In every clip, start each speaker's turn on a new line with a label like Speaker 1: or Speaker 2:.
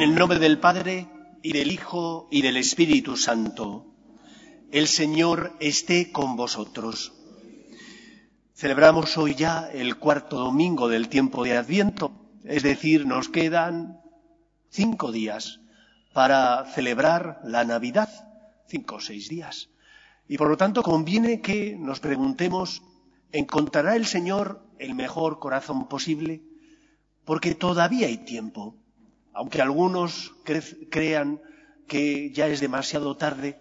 Speaker 1: En el nombre del Padre, y del Hijo, y del Espíritu Santo. El Señor esté con vosotros. Celebramos hoy ya el cuarto domingo del tiempo de Adviento, es decir, nos quedan cinco días para celebrar la Navidad, cinco o seis días. Y por lo tanto conviene que nos preguntemos, ¿encontrará el Señor el mejor corazón posible? Porque todavía hay tiempo. Aunque algunos crean que ya es demasiado tarde,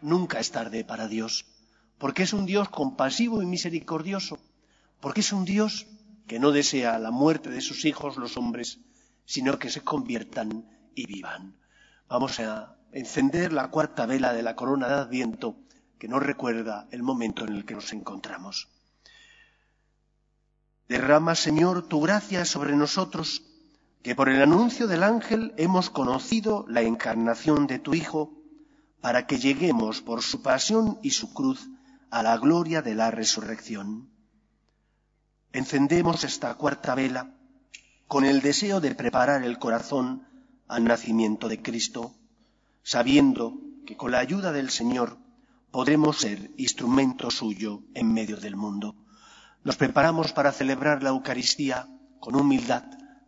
Speaker 1: nunca es tarde para Dios, porque es un Dios compasivo y misericordioso, porque es un Dios que no desea la muerte de sus hijos los hombres, sino que se conviertan y vivan. Vamos a encender la cuarta vela de la corona de Adviento que nos recuerda el momento en el que nos encontramos. Derrama, Señor, tu gracia sobre nosotros que por el anuncio del ángel hemos conocido la encarnación de tu Hijo, para que lleguemos por su pasión y su cruz a la gloria de la resurrección. Encendemos esta cuarta vela con el deseo de preparar el corazón al nacimiento de Cristo, sabiendo que con la ayuda del Señor podremos ser instrumento suyo en medio del mundo. Nos preparamos para celebrar la Eucaristía con humildad,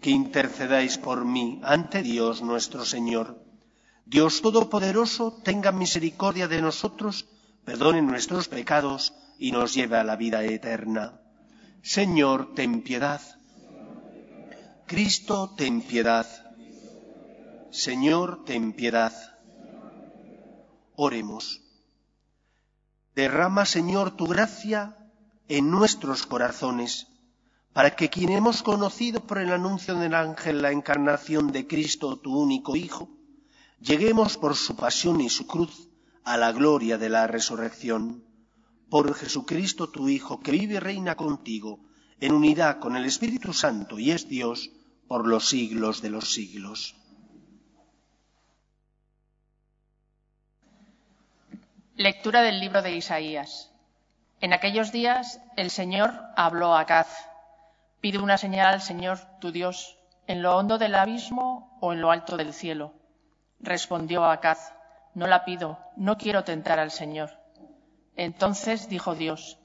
Speaker 1: que intercedáis por mí ante Dios nuestro Señor. Dios Todopoderoso tenga misericordia de nosotros, perdone nuestros pecados y nos lleve a la vida eterna. Señor, ten piedad. Cristo, ten piedad. Señor, ten piedad. Oremos. Derrama, Señor, tu gracia en nuestros corazones para que quien hemos conocido por el anuncio del ángel la encarnación de Cristo, tu único Hijo, lleguemos por su pasión y su cruz a la gloria de la resurrección. Por Jesucristo, tu Hijo, que vive y reina contigo, en unidad con el Espíritu Santo y es Dios por los siglos de los siglos.
Speaker 2: Lectura del libro de Isaías. En aquellos días el Señor habló a Caz Pide una señal al Señor tu Dios, en lo hondo del abismo o en lo alto del cielo. Respondió Acaz, no la pido, no quiero tentar al Señor. Entonces dijo Dios,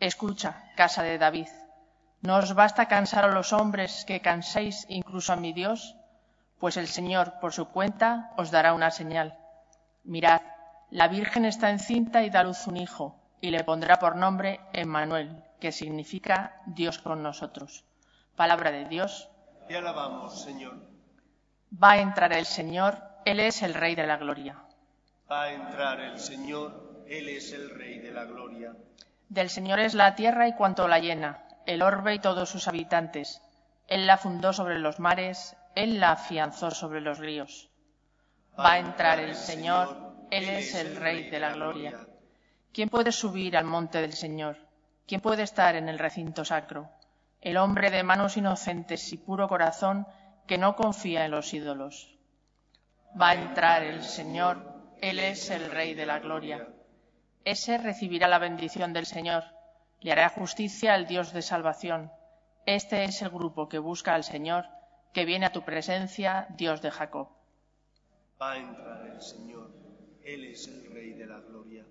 Speaker 2: escucha, casa de David, ¿no os basta cansar a los hombres que canséis incluso a mi Dios? Pues el Señor, por su cuenta, os dará una señal. Mirad, la Virgen está encinta y da luz un hijo, y le pondrá por nombre Emmanuel, que significa Dios con nosotros. Palabra de Dios.
Speaker 1: Te alabamos, Señor.
Speaker 2: Va a entrar el Señor, Él es el Rey de la Gloria.
Speaker 1: Va a entrar el Señor, Él es el Rey de la Gloria.
Speaker 2: Del Señor es la tierra y cuanto la llena, el orbe y todos sus habitantes. Él la fundó sobre los mares, Él la afianzó sobre los ríos. Va a entrar el Señor, Él es el Rey de la Gloria. ¿Quién puede subir al monte del Señor? ¿Quién puede estar en el recinto sacro? El hombre de manos inocentes y puro corazón que no confía en los ídolos. Va a entrar el Señor, Él es el Rey de la Gloria. Ese recibirá la bendición del Señor, le hará justicia al Dios de salvación. Este es el grupo que busca al Señor, que viene a tu presencia, Dios de Jacob.
Speaker 1: Va a entrar el Señor, Él es el Rey de la Gloria.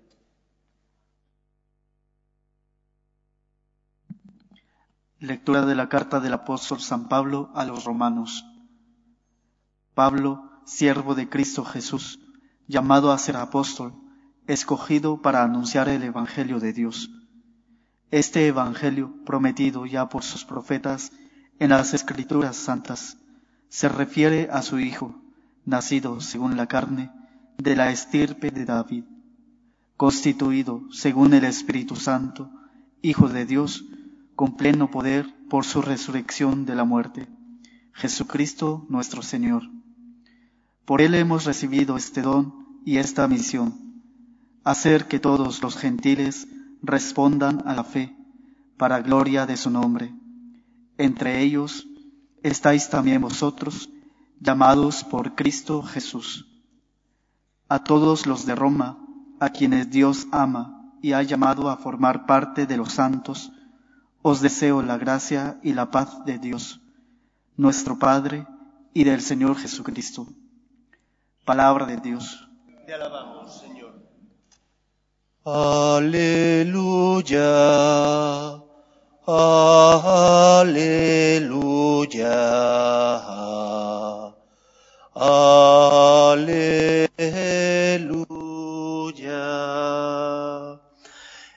Speaker 3: Lectura de la carta del apóstol San Pablo a los romanos. Pablo, siervo de Cristo Jesús, llamado a ser apóstol, escogido para anunciar el Evangelio de Dios. Este Evangelio, prometido ya por sus profetas en las Escrituras Santas, se refiere a su Hijo, nacido según la carne, de la estirpe de David, constituido según el Espíritu Santo, Hijo de Dios, con pleno poder por su resurrección de la muerte, Jesucristo nuestro Señor. Por Él hemos recibido este don y esta misión, hacer que todos los gentiles respondan a la fe, para gloria de su nombre. Entre ellos estáis también vosotros, llamados por Cristo Jesús. A todos los de Roma, a quienes Dios ama y ha llamado a formar parte de los santos, os deseo la gracia y la paz de Dios, nuestro Padre, y del Señor Jesucristo. Palabra de Dios.
Speaker 1: Te alabamos, Señor.
Speaker 4: Aleluya. Aleluya. Aleluya.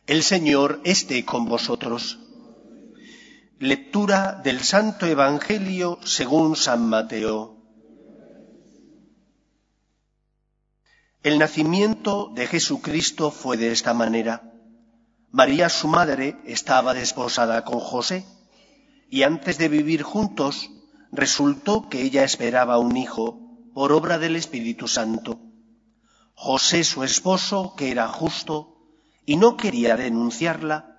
Speaker 1: El Señor esté con vosotros. Lectura del Santo Evangelio según San Mateo. El nacimiento de Jesucristo fue de esta manera. María, su madre, estaba desposada con José, y antes de vivir juntos, resultó que ella esperaba un hijo por obra del Espíritu Santo. José, su esposo, que era justo y no quería denunciarla,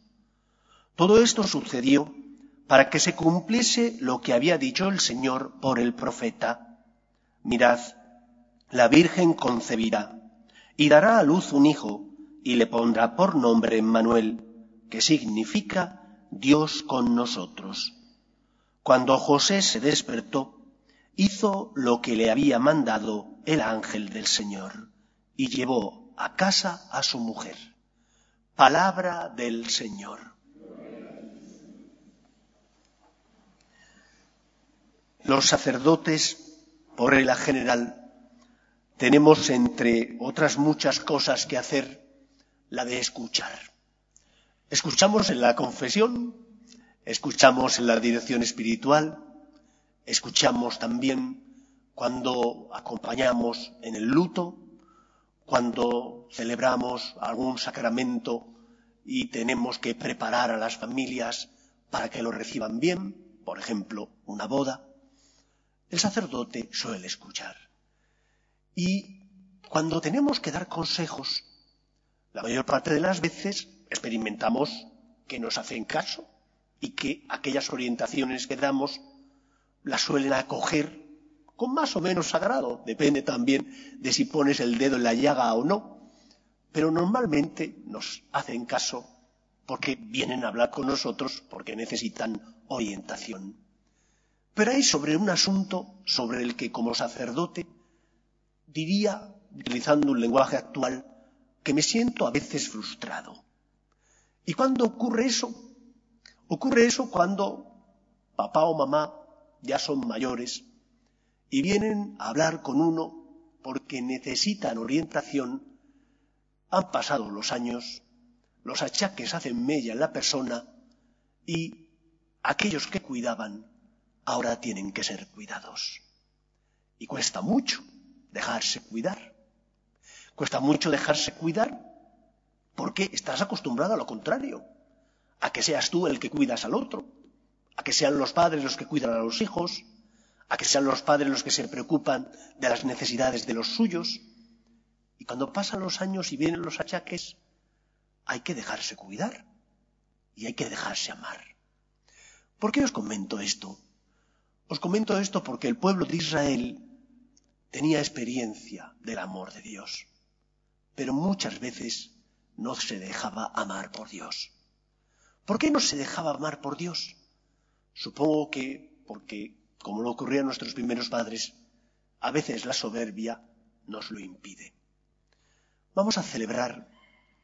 Speaker 1: Todo esto sucedió para que se cumpliese lo que había dicho el Señor por el profeta. Mirad, la Virgen concebirá y dará a luz un hijo y le pondrá por nombre Emmanuel, que significa Dios con nosotros. Cuando José se despertó, hizo lo que le había mandado el ángel del Señor y llevó a casa a su mujer. Palabra del Señor. Los sacerdotes, por regla general, tenemos, entre otras muchas cosas que hacer, la de escuchar. Escuchamos en la confesión, escuchamos en la dirección espiritual, escuchamos también cuando acompañamos en el luto, cuando celebramos algún sacramento y tenemos que preparar a las familias para que lo reciban bien, por ejemplo, una boda. El sacerdote suele escuchar. Y cuando tenemos que dar consejos, la mayor parte de las veces experimentamos que nos hacen caso y que aquellas orientaciones que damos las suelen acoger con más o menos sagrado. Depende también de si pones el dedo en la llaga o no. Pero normalmente nos hacen caso porque vienen a hablar con nosotros porque necesitan orientación. Pero hay sobre un asunto sobre el que como sacerdote diría, utilizando un lenguaje actual, que me siento a veces frustrado. ¿Y cuándo ocurre eso? Ocurre eso cuando papá o mamá ya son mayores y vienen a hablar con uno porque necesitan orientación, han pasado los años, los achaques hacen mella en la persona y aquellos que cuidaban ahora tienen que ser cuidados. Y cuesta mucho dejarse cuidar. Cuesta mucho dejarse cuidar porque estás acostumbrado a lo contrario, a que seas tú el que cuidas al otro, a que sean los padres los que cuidan a los hijos, a que sean los padres los que se preocupan de las necesidades de los suyos. Y cuando pasan los años y vienen los achaques, hay que dejarse cuidar y hay que dejarse amar. ¿Por qué os comento esto? Os comento esto porque el pueblo de Israel tenía experiencia del amor de Dios, pero muchas veces no se dejaba amar por Dios. ¿Por qué no se dejaba amar por Dios? Supongo que porque, como lo ocurría a nuestros primeros padres, a veces la soberbia nos lo impide. Vamos a celebrar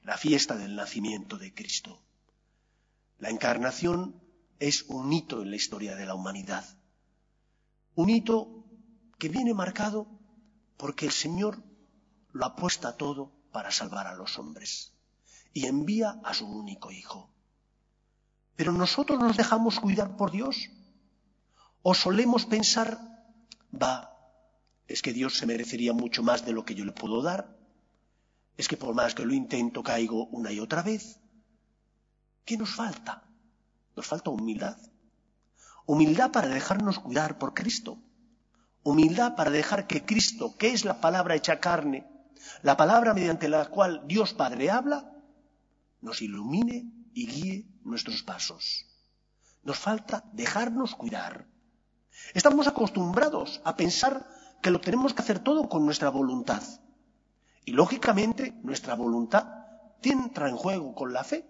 Speaker 1: la fiesta del nacimiento de Cristo. La encarnación es un hito en la historia de la humanidad. Un hito que viene marcado porque el Señor lo apuesta todo para salvar a los hombres y envía a su único hijo. Pero nosotros nos dejamos cuidar por Dios o solemos pensar, va, es que Dios se merecería mucho más de lo que yo le puedo dar, es que por más que lo intento caigo una y otra vez. ¿Qué nos falta? Nos falta humildad. Humildad para dejarnos cuidar por Cristo. Humildad para dejar que Cristo, que es la palabra hecha carne, la palabra mediante la cual Dios Padre habla, nos ilumine y guíe nuestros pasos. Nos falta dejarnos cuidar. Estamos acostumbrados a pensar que lo tenemos que hacer todo con nuestra voluntad. Y lógicamente nuestra voluntad entra en juego con la fe,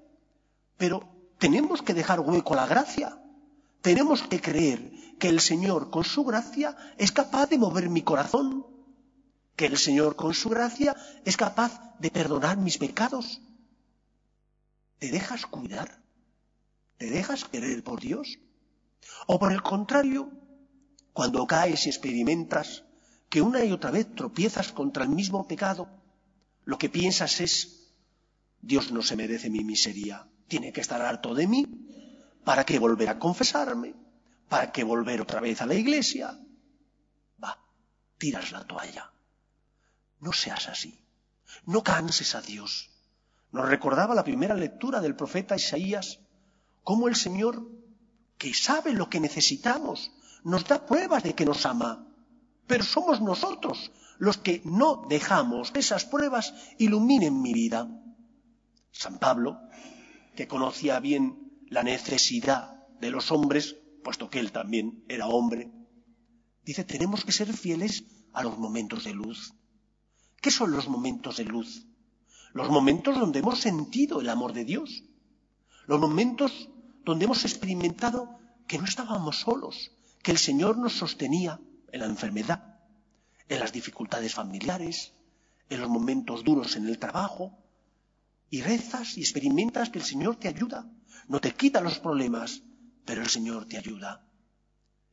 Speaker 1: pero tenemos que dejar hueco a la gracia. Tenemos que creer que el Señor con su gracia es capaz de mover mi corazón, que el Señor con su gracia es capaz de perdonar mis pecados. ¿Te dejas cuidar? ¿Te dejas querer por Dios? ¿O por el contrario, cuando caes y experimentas que una y otra vez tropiezas contra el mismo pecado, lo que piensas es, Dios no se merece mi miseria, tiene que estar harto de mí, ¿para qué volver a confesarme? ¿Para qué volver otra vez a la iglesia? Va, tiras la toalla. No seas así, no canses a Dios. Nos recordaba la primera lectura del profeta Isaías, cómo el Señor, que sabe lo que necesitamos, nos da pruebas de que nos ama pero somos nosotros los que no dejamos que esas pruebas iluminen mi vida. San Pablo, que conocía bien la necesidad de los hombres, puesto que él también era hombre, dice, tenemos que ser fieles a los momentos de luz. ¿Qué son los momentos de luz? Los momentos donde hemos sentido el amor de Dios. Los momentos donde hemos experimentado que no estábamos solos, que el Señor nos sostenía, en la enfermedad, en las dificultades familiares, en los momentos duros en el trabajo, y rezas y experimentas que el Señor te ayuda. No te quita los problemas, pero el Señor te ayuda.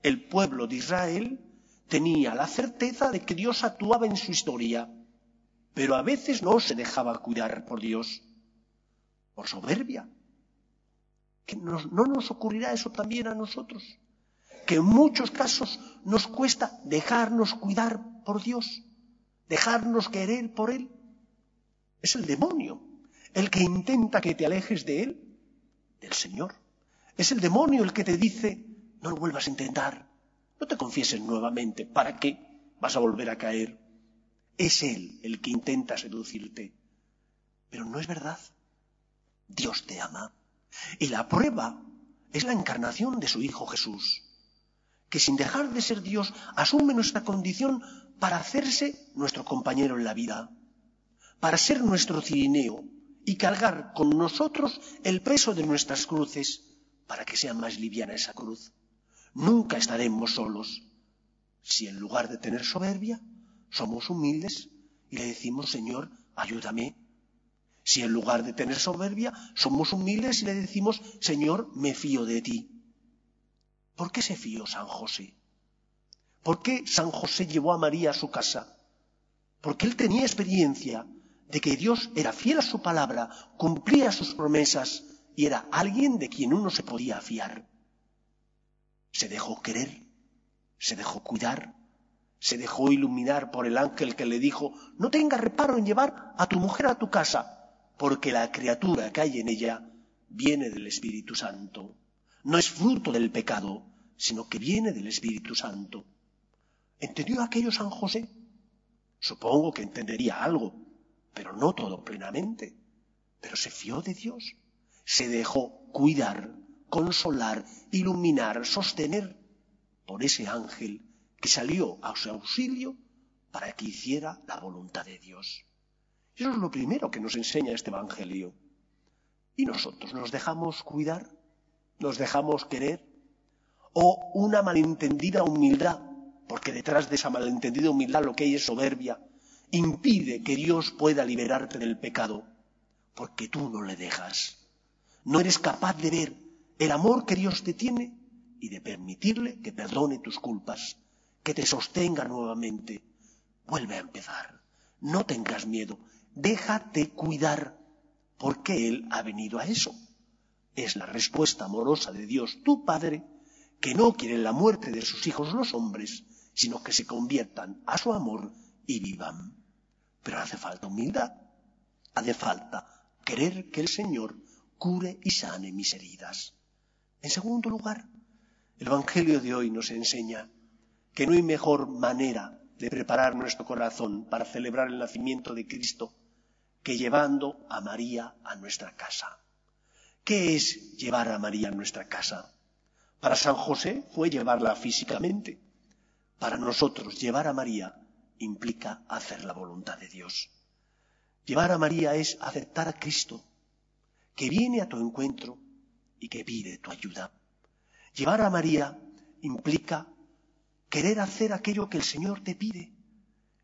Speaker 1: El pueblo de Israel tenía la certeza de que Dios actuaba en su historia, pero a veces no se dejaba cuidar por Dios, por soberbia. ¿Que no nos ocurrirá eso también a nosotros? que en muchos casos nos cuesta dejarnos cuidar por Dios, dejarnos querer por Él. Es el demonio el que intenta que te alejes de Él, del Señor. Es el demonio el que te dice, no lo vuelvas a intentar, no te confieses nuevamente, ¿para qué vas a volver a caer? Es Él el que intenta seducirte. Pero no es verdad. Dios te ama. Y la prueba es la encarnación de su Hijo Jesús que sin dejar de ser Dios asume nuestra condición para hacerse nuestro compañero en la vida, para ser nuestro cirineo y cargar con nosotros el peso de nuestras cruces para que sea más liviana esa cruz. Nunca estaremos solos si en lugar de tener soberbia somos humildes y le decimos, Señor, ayúdame. Si en lugar de tener soberbia somos humildes y le decimos, Señor, me fío de ti. ¿Por qué se fió San José? ¿Por qué San José llevó a María a su casa? Porque él tenía experiencia de que Dios era fiel a su palabra, cumplía sus promesas y era alguien de quien uno se podía fiar. Se dejó querer, se dejó cuidar, se dejó iluminar por el ángel que le dijo, no tengas reparo en llevar a tu mujer a tu casa, porque la criatura que hay en ella viene del Espíritu Santo no es fruto del pecado, sino que viene del Espíritu Santo. ¿Entendió aquello San José? Supongo que entendería algo, pero no todo plenamente. Pero se fió de Dios, se dejó cuidar, consolar, iluminar, sostener por ese ángel que salió a su auxilio para que hiciera la voluntad de Dios. Eso es lo primero que nos enseña este Evangelio. Y nosotros nos dejamos cuidar nos dejamos querer, o una malentendida humildad, porque detrás de esa malentendida humildad lo que hay es soberbia, impide que Dios pueda liberarte del pecado, porque tú no le dejas. No eres capaz de ver el amor que Dios te tiene y de permitirle que perdone tus culpas, que te sostenga nuevamente. Vuelve a empezar. no tengas miedo, déjate cuidar, porque Él ha venido a eso. Es la respuesta amorosa de Dios, tu Padre, que no quiere la muerte de sus hijos los hombres, sino que se conviertan a su amor y vivan. Pero hace falta humildad, hace falta querer que el Señor cure y sane mis heridas. En segundo lugar, el Evangelio de hoy nos enseña que no hay mejor manera de preparar nuestro corazón para celebrar el nacimiento de Cristo que llevando a María a nuestra casa. ¿Qué es llevar a María a nuestra casa? Para San José fue llevarla físicamente. Para nosotros llevar a María implica hacer la voluntad de Dios. Llevar a María es aceptar a Cristo, que viene a tu encuentro y que pide tu ayuda. Llevar a María implica querer hacer aquello que el Señor te pide.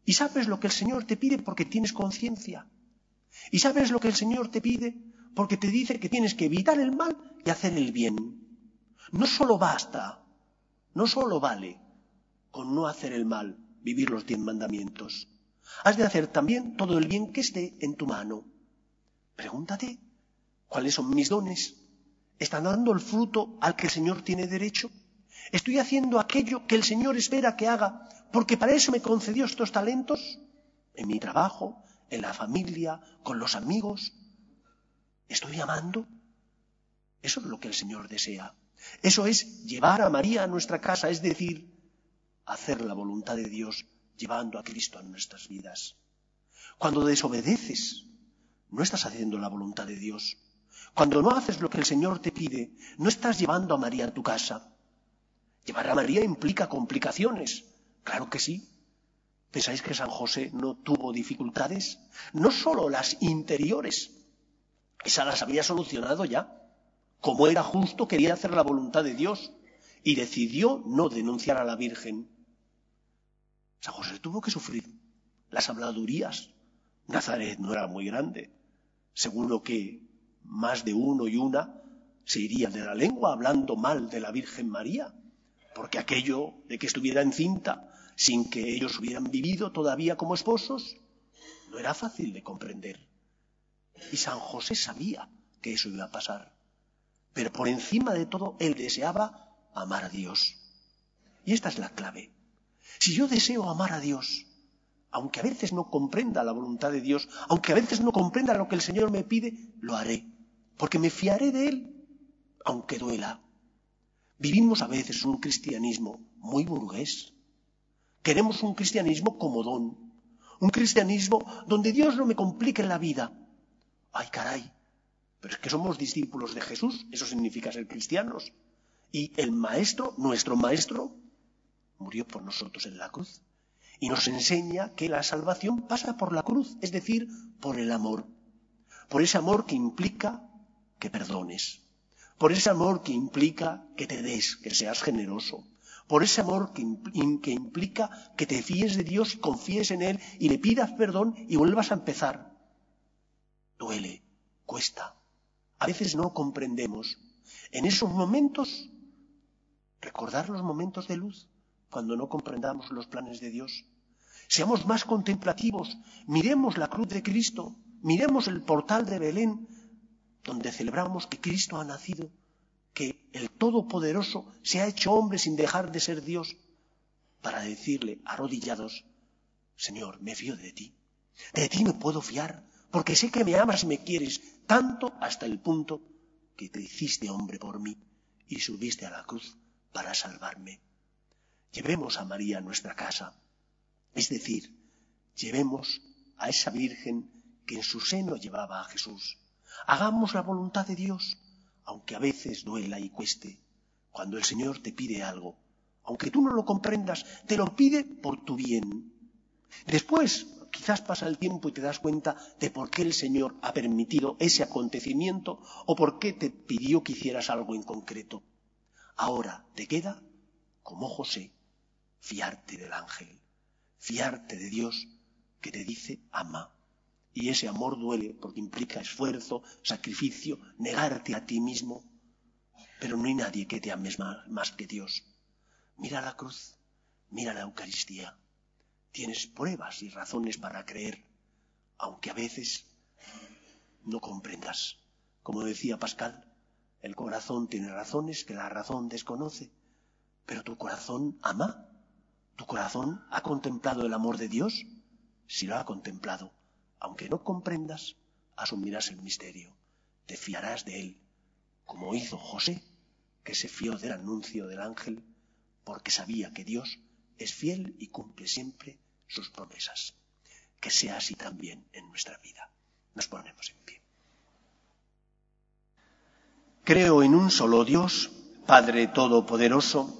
Speaker 1: Y sabes lo que el Señor te pide porque tienes conciencia. Y sabes lo que el Señor te pide porque te dice que tienes que evitar el mal y hacer el bien. No solo basta, no solo vale con no hacer el mal, vivir los diez mandamientos. Has de hacer también todo el bien que esté en tu mano. Pregúntate, ¿cuáles son mis dones? ¿Están dando el fruto al que el Señor tiene derecho? Estoy haciendo aquello que el Señor espera que haga, porque para eso me concedió estos talentos, en mi trabajo, en la familia, con los amigos. ¿Estoy amando? Eso es lo que el Señor desea. Eso es llevar a María a nuestra casa, es decir, hacer la voluntad de Dios llevando a Cristo a nuestras vidas. Cuando desobedeces, no estás haciendo la voluntad de Dios. Cuando no haces lo que el Señor te pide, no estás llevando a María a tu casa. Llevar a María implica complicaciones. Claro que sí. ¿Pensáis que San José no tuvo dificultades? No solo las interiores. Esas las había solucionado ya. Como era justo, quería hacer la voluntad de Dios y decidió no denunciar a la Virgen. San José tuvo que sufrir las habladurías. Nazaret no era muy grande. Seguro que más de uno y una se irían de la lengua hablando mal de la Virgen María porque aquello de que estuviera encinta sin que ellos hubieran vivido todavía como esposos, no era fácil de comprender. Y San José sabía que eso iba a pasar. Pero por encima de todo, él deseaba amar a Dios. Y esta es la clave. Si yo deseo amar a Dios, aunque a veces no comprenda la voluntad de Dios, aunque a veces no comprenda lo que el Señor me pide, lo haré, porque me fiaré de Él, aunque duela, Vivimos a veces un cristianismo muy burgués. Queremos un cristianismo como don, un cristianismo donde Dios no me complique la vida. Ay, caray, pero es que somos discípulos de Jesús, eso significa ser cristianos. Y el Maestro, nuestro Maestro, murió por nosotros en la cruz. Y nos enseña que la salvación pasa por la cruz, es decir, por el amor. Por ese amor que implica que perdones, por ese amor que implica que te des, que seas generoso, por ese amor que, implica que te fíes de Dios, confíes en Él y le pidas perdón y vuelvas a empezar. Duele, cuesta. A veces no comprendemos. En esos momentos, recordar los momentos de luz, cuando no comprendamos los planes de Dios. Seamos más contemplativos, miremos la cruz de Cristo, miremos el portal de Belén, donde celebramos que Cristo ha nacido, que el Todopoderoso se ha hecho hombre sin dejar de ser Dios, para decirle arrodillados, Señor, me fío de ti, de ti me puedo fiar, porque sé que me amas y me quieres, tanto hasta el punto que te hiciste hombre por mí y subiste a la cruz para salvarme. Llevemos a María a nuestra casa, es decir, llevemos a esa Virgen que en su seno llevaba a Jesús Hagamos la voluntad de Dios, aunque a veces duela y cueste. Cuando el Señor te pide algo, aunque tú no lo comprendas, te lo pide por tu bien. Después, quizás pasa el tiempo y te das cuenta de por qué el Señor ha permitido ese acontecimiento o por qué te pidió que hicieras algo en concreto. Ahora te queda, como José, fiarte del ángel, fiarte de Dios que te dice ama. Y ese amor duele porque implica esfuerzo, sacrificio, negarte a ti mismo. Pero no hay nadie que te ames más, que Dios. Mira la cruz, mira la Eucaristía. Tienes pruebas y razones para creer. aunque a veces no comprendas. Como decía Pascal, el corazón tiene razones que la razón desconoce, pero tu corazón ama. ¿Tu corazón ha contemplado el amor de Dios? Si lo ha contemplado, aunque no comprendas, asumirás el misterio, te fiarás de él, como hizo José, que se fió del anuncio del ángel, porque sabía que Dios es fiel y cumple siempre sus promesas. Que sea así también en nuestra vida. Nos ponemos en pie. Creo en un solo Dios, Padre Todopoderoso,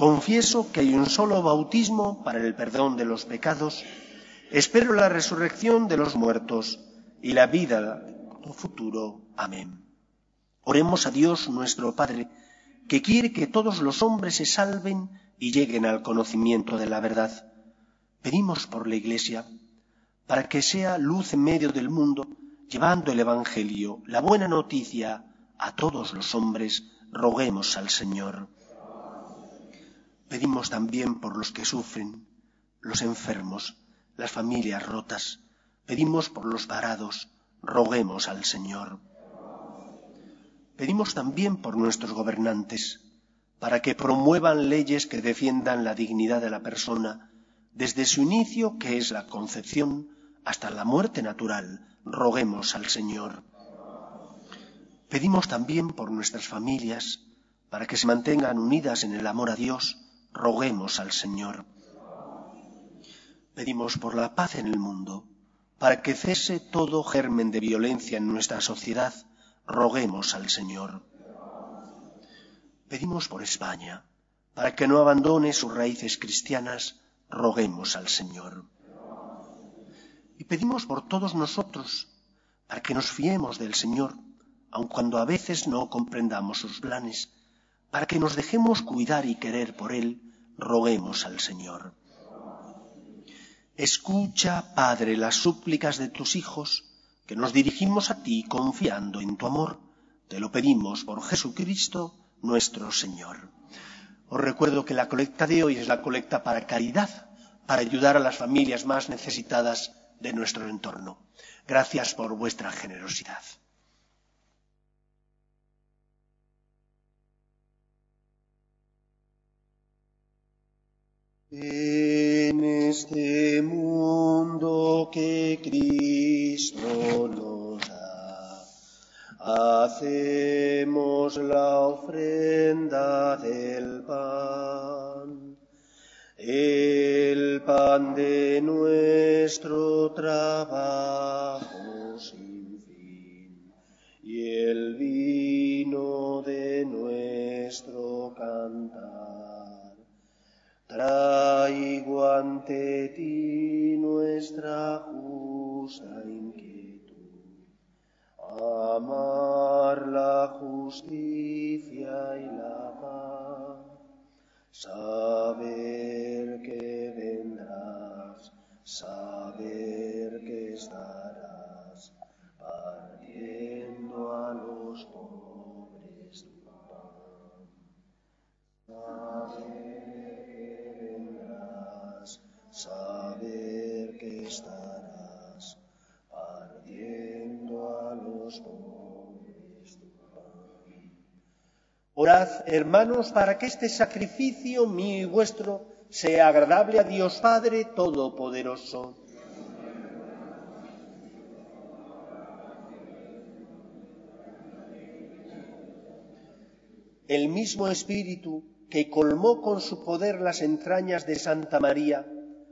Speaker 1: Confieso que hay un solo bautismo para el perdón de los pecados. Espero la resurrección de los muertos y la vida futuro. Amén. Oremos a Dios nuestro Padre, que quiere que todos los hombres se salven y lleguen al conocimiento de la verdad. Pedimos por la Iglesia, para que sea luz en medio del mundo, llevando el Evangelio, la buena noticia, a todos los hombres, roguemos al Señor. Pedimos también por los que sufren, los enfermos, las familias rotas. Pedimos por los varados, roguemos al Señor. Pedimos también por nuestros gobernantes, para que promuevan leyes que defiendan la dignidad de la persona, desde su inicio, que es la concepción, hasta la muerte natural, roguemos al Señor. Pedimos también por nuestras familias, para que se mantengan unidas en el amor a Dios, roguemos al Señor. Pedimos por la paz en el mundo, para que cese todo germen de violencia en nuestra sociedad, roguemos al Señor. Pedimos por España, para que no abandone sus raíces cristianas, roguemos al Señor. Y pedimos por todos nosotros, para que nos fiemos del Señor, aun cuando a veces no comprendamos sus planes, para que nos dejemos cuidar y querer por Él, roguemos al Señor. Escucha, Padre, las súplicas de tus hijos, que nos dirigimos a ti confiando en tu amor. Te lo pedimos por Jesucristo nuestro Señor. Os recuerdo que la colecta de hoy es la colecta para caridad, para ayudar a las familias más necesitadas de nuestro entorno. Gracias por vuestra generosidad.
Speaker 4: En este mundo que Cristo nos da, hacemos la ofrenda del pan el pan de nuestro trabajo sin fin y el vino de nuestro cantar. Traigo ante ti nuestra justa inquietud, amar la justicia
Speaker 1: Hermanos, para que este sacrificio mío y vuestro sea agradable a Dios Padre Todopoderoso. El mismo Espíritu que colmó con su poder las entrañas de Santa María,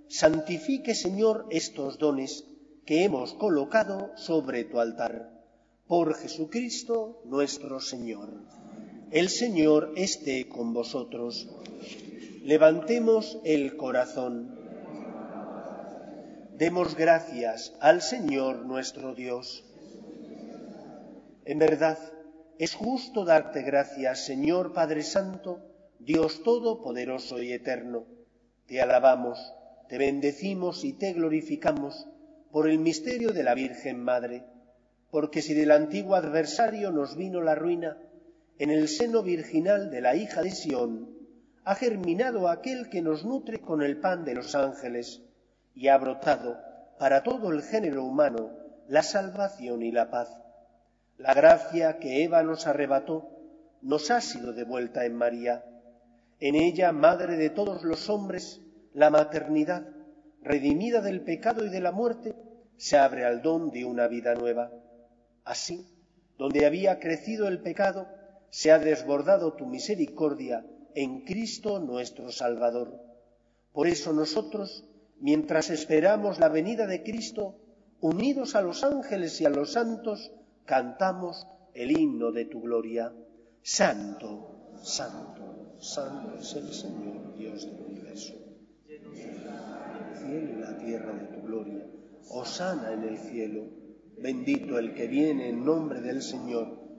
Speaker 1: santifique, Señor, estos dones que hemos colocado sobre tu altar. Por Jesucristo nuestro Señor. El Señor esté con vosotros. Levantemos el corazón. Demos gracias al Señor nuestro Dios. En verdad, es justo darte gracias, Señor Padre Santo, Dios Todopoderoso y Eterno. Te alabamos, te bendecimos y te glorificamos por el misterio de la Virgen Madre, porque si del antiguo adversario nos vino la ruina, en el seno virginal de la hija de Sión ha germinado aquel que nos nutre con el pan de los ángeles y ha brotado para todo el género humano la salvación y la paz. La gracia que Eva nos arrebató nos ha sido devuelta en María. En ella, madre de todos los hombres, la maternidad, redimida del pecado y de la muerte, se abre al don de una vida nueva. Así, donde había crecido el pecado, se ha desbordado tu misericordia en Cristo nuestro Salvador. Por eso nosotros, mientras esperamos la venida de Cristo, unidos a los ángeles y a los santos, cantamos el himno de tu gloria. Santo, santo, santo es el Señor, Dios del universo. Cielo y la tierra de tu gloria. Osana en el cielo. Bendito el que viene en nombre del Señor.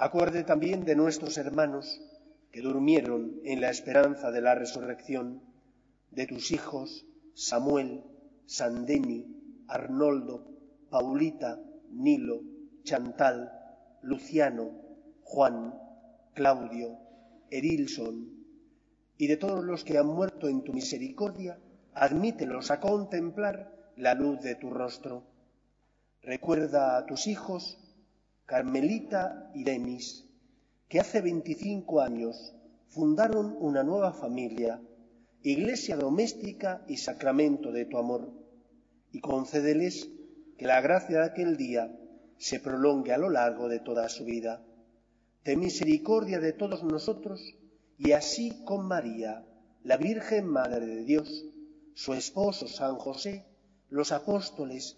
Speaker 1: Acuerde también de nuestros hermanos que durmieron en la esperanza de la resurrección, de tus hijos Samuel, Sandeni, Arnoldo, Paulita, Nilo, Chantal, Luciano, Juan, Claudio, eril son, y de todos los que han muerto en tu misericordia, admítelos a contemplar la luz de tu rostro. Recuerda a tus hijos, Carmelita y Denis, que hace veinticinco años fundaron una nueva familia, iglesia doméstica y sacramento de tu amor, y concédeles que la gracia de aquel día se prolongue a lo largo de toda su vida. Ten misericordia de todos nosotros y así con María, la Virgen Madre de Dios, su esposo San José, los apóstoles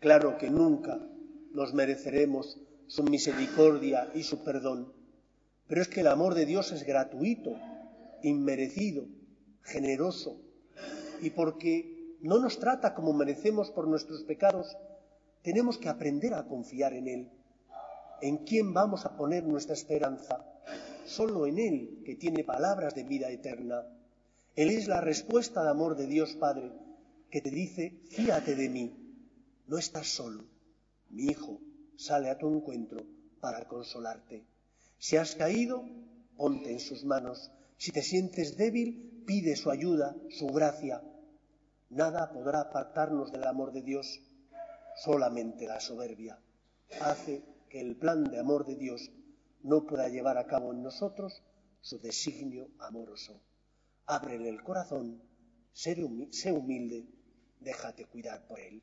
Speaker 1: Claro que nunca nos mereceremos su misericordia y su perdón, pero es que el amor de Dios es gratuito, inmerecido, generoso, y porque no nos trata como merecemos por nuestros pecados, tenemos que aprender a confiar en Él. ¿En quién vamos a poner nuestra esperanza? Solo en Él, que tiene palabras de vida eterna. Él es la respuesta de amor de Dios Padre, que te dice, fíate de mí, no estás solo. Mi hijo sale a tu encuentro para consolarte. Si has caído, ponte en sus manos. Si te sientes débil, pide su ayuda, su gracia. Nada podrá apartarnos del amor de Dios, solamente la soberbia. Hace que el plan de amor de Dios no pueda llevar a cabo en nosotros su designio amoroso. Ábrele el corazón, sé humilde, déjate cuidar por él.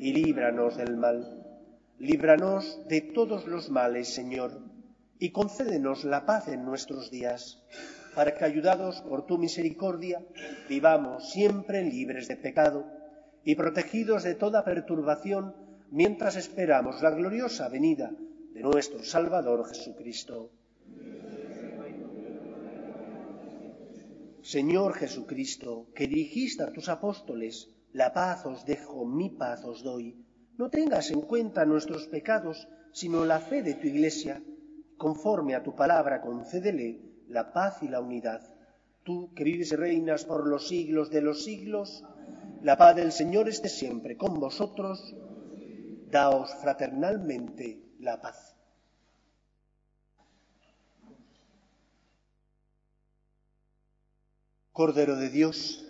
Speaker 1: y líbranos del mal. Líbranos de todos los males, Señor, y concédenos la paz en nuestros días, para que, ayudados por tu misericordia, vivamos siempre libres de pecado y protegidos de toda perturbación mientras esperamos la gloriosa venida de nuestro Salvador Jesucristo. Señor Jesucristo, que dijiste a tus apóstoles, la paz os dejo, mi paz os doy, no tengas en cuenta nuestros pecados, sino la fe de tu Iglesia. Conforme a tu palabra, concédele la paz y la unidad. Tú que vives y reinas por los siglos de los siglos, la paz del Señor esté siempre con vosotros. Daos fraternalmente la paz. Cordero de Dios,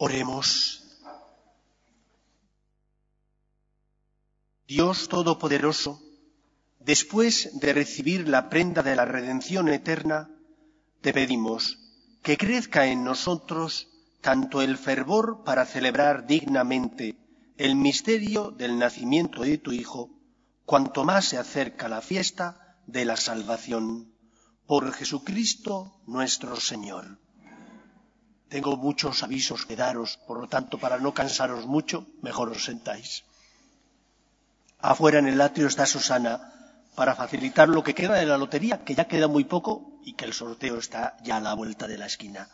Speaker 1: Oremos. Dios Todopoderoso, después de recibir la prenda de la redención eterna, te pedimos que crezca en nosotros tanto el fervor para celebrar dignamente el misterio del nacimiento de tu Hijo, cuanto más se acerca la fiesta de la salvación. Por Jesucristo nuestro Señor. Tengo muchos avisos que daros, por lo tanto, para no cansaros mucho, mejor os sentáis. Afuera en el atrio está Susana para facilitar lo que queda de la lotería, que ya queda muy poco y que el sorteo está ya a la vuelta de la esquina.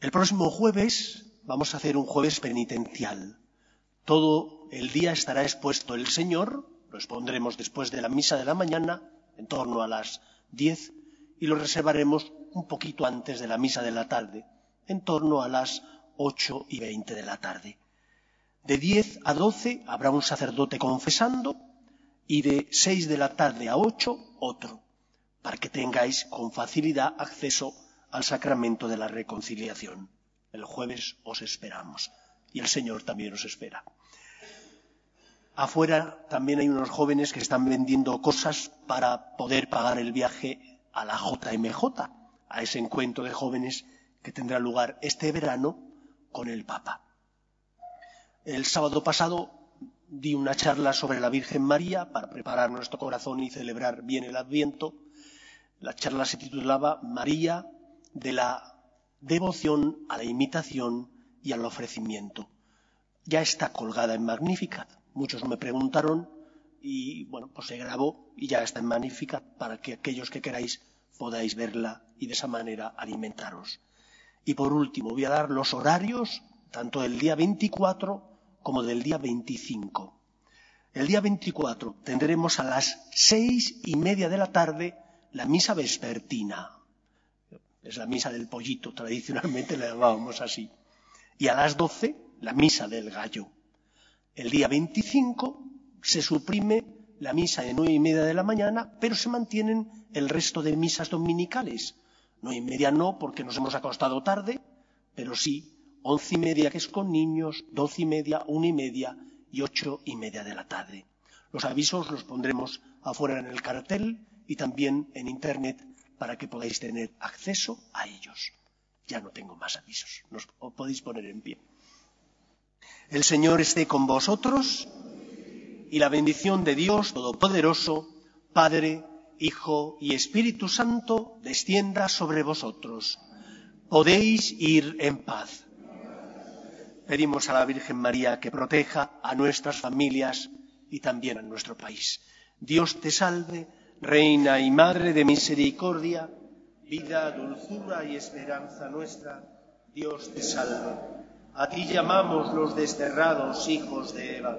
Speaker 1: El próximo jueves vamos a hacer un jueves penitencial. Todo el día estará expuesto el Señor, lo expondremos después de la misa de la mañana, en torno a las diez, y lo reservaremos un poquito antes de la misa de la tarde, en torno a las ocho y veinte de la tarde. De 10 a 12 habrá un sacerdote confesando y de 6 de la tarde a 8 otro, para que tengáis con facilidad acceso al sacramento de la reconciliación. El jueves os esperamos y el Señor también os espera. Afuera también hay unos jóvenes que están vendiendo cosas para poder pagar el viaje a la JMJ, a ese encuentro de jóvenes que tendrá lugar este verano con el Papa. El sábado pasado di una charla sobre la Virgen María para preparar nuestro corazón y celebrar bien el Adviento. La charla se titulaba María de la devoción a la imitación y al ofrecimiento. Ya está colgada en Magnificat. Muchos me preguntaron y bueno, pues se grabó y ya está en Magnificat para que aquellos que queráis podáis verla y de esa manera alimentaros. Y por último, voy a dar los horarios tanto del día 24 como del día 25. El día 24 tendremos a las seis y media de la tarde la misa vespertina. Es la misa del pollito, tradicionalmente la llamábamos así. Y a las doce la misa del gallo. El día 25 se suprime la misa de nueve y media de la mañana, pero se mantienen el resto de misas dominicales. Nueve y media no, porque nos hemos acostado tarde, pero sí once y media que es con niños, doce y media, una y media y ocho y media de la tarde. Los avisos los pondremos afuera en el cartel y también en Internet para que podáis tener acceso a ellos. Ya no tengo más avisos, nos podéis poner en pie. El Señor esté con vosotros y la bendición de Dios Todopoderoso, Padre, Hijo y Espíritu Santo, descienda sobre vosotros. Podéis ir en paz. Pedimos a la Virgen María que proteja a nuestras familias y también a nuestro país. Dios te salve, Reina y Madre de Misericordia, vida, dulzura y esperanza nuestra. Dios te salve. A ti llamamos los desterrados hijos de Eva.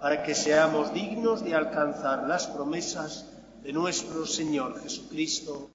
Speaker 1: para que seamos dignos de alcanzar las promesas de nuestro Señor Jesucristo.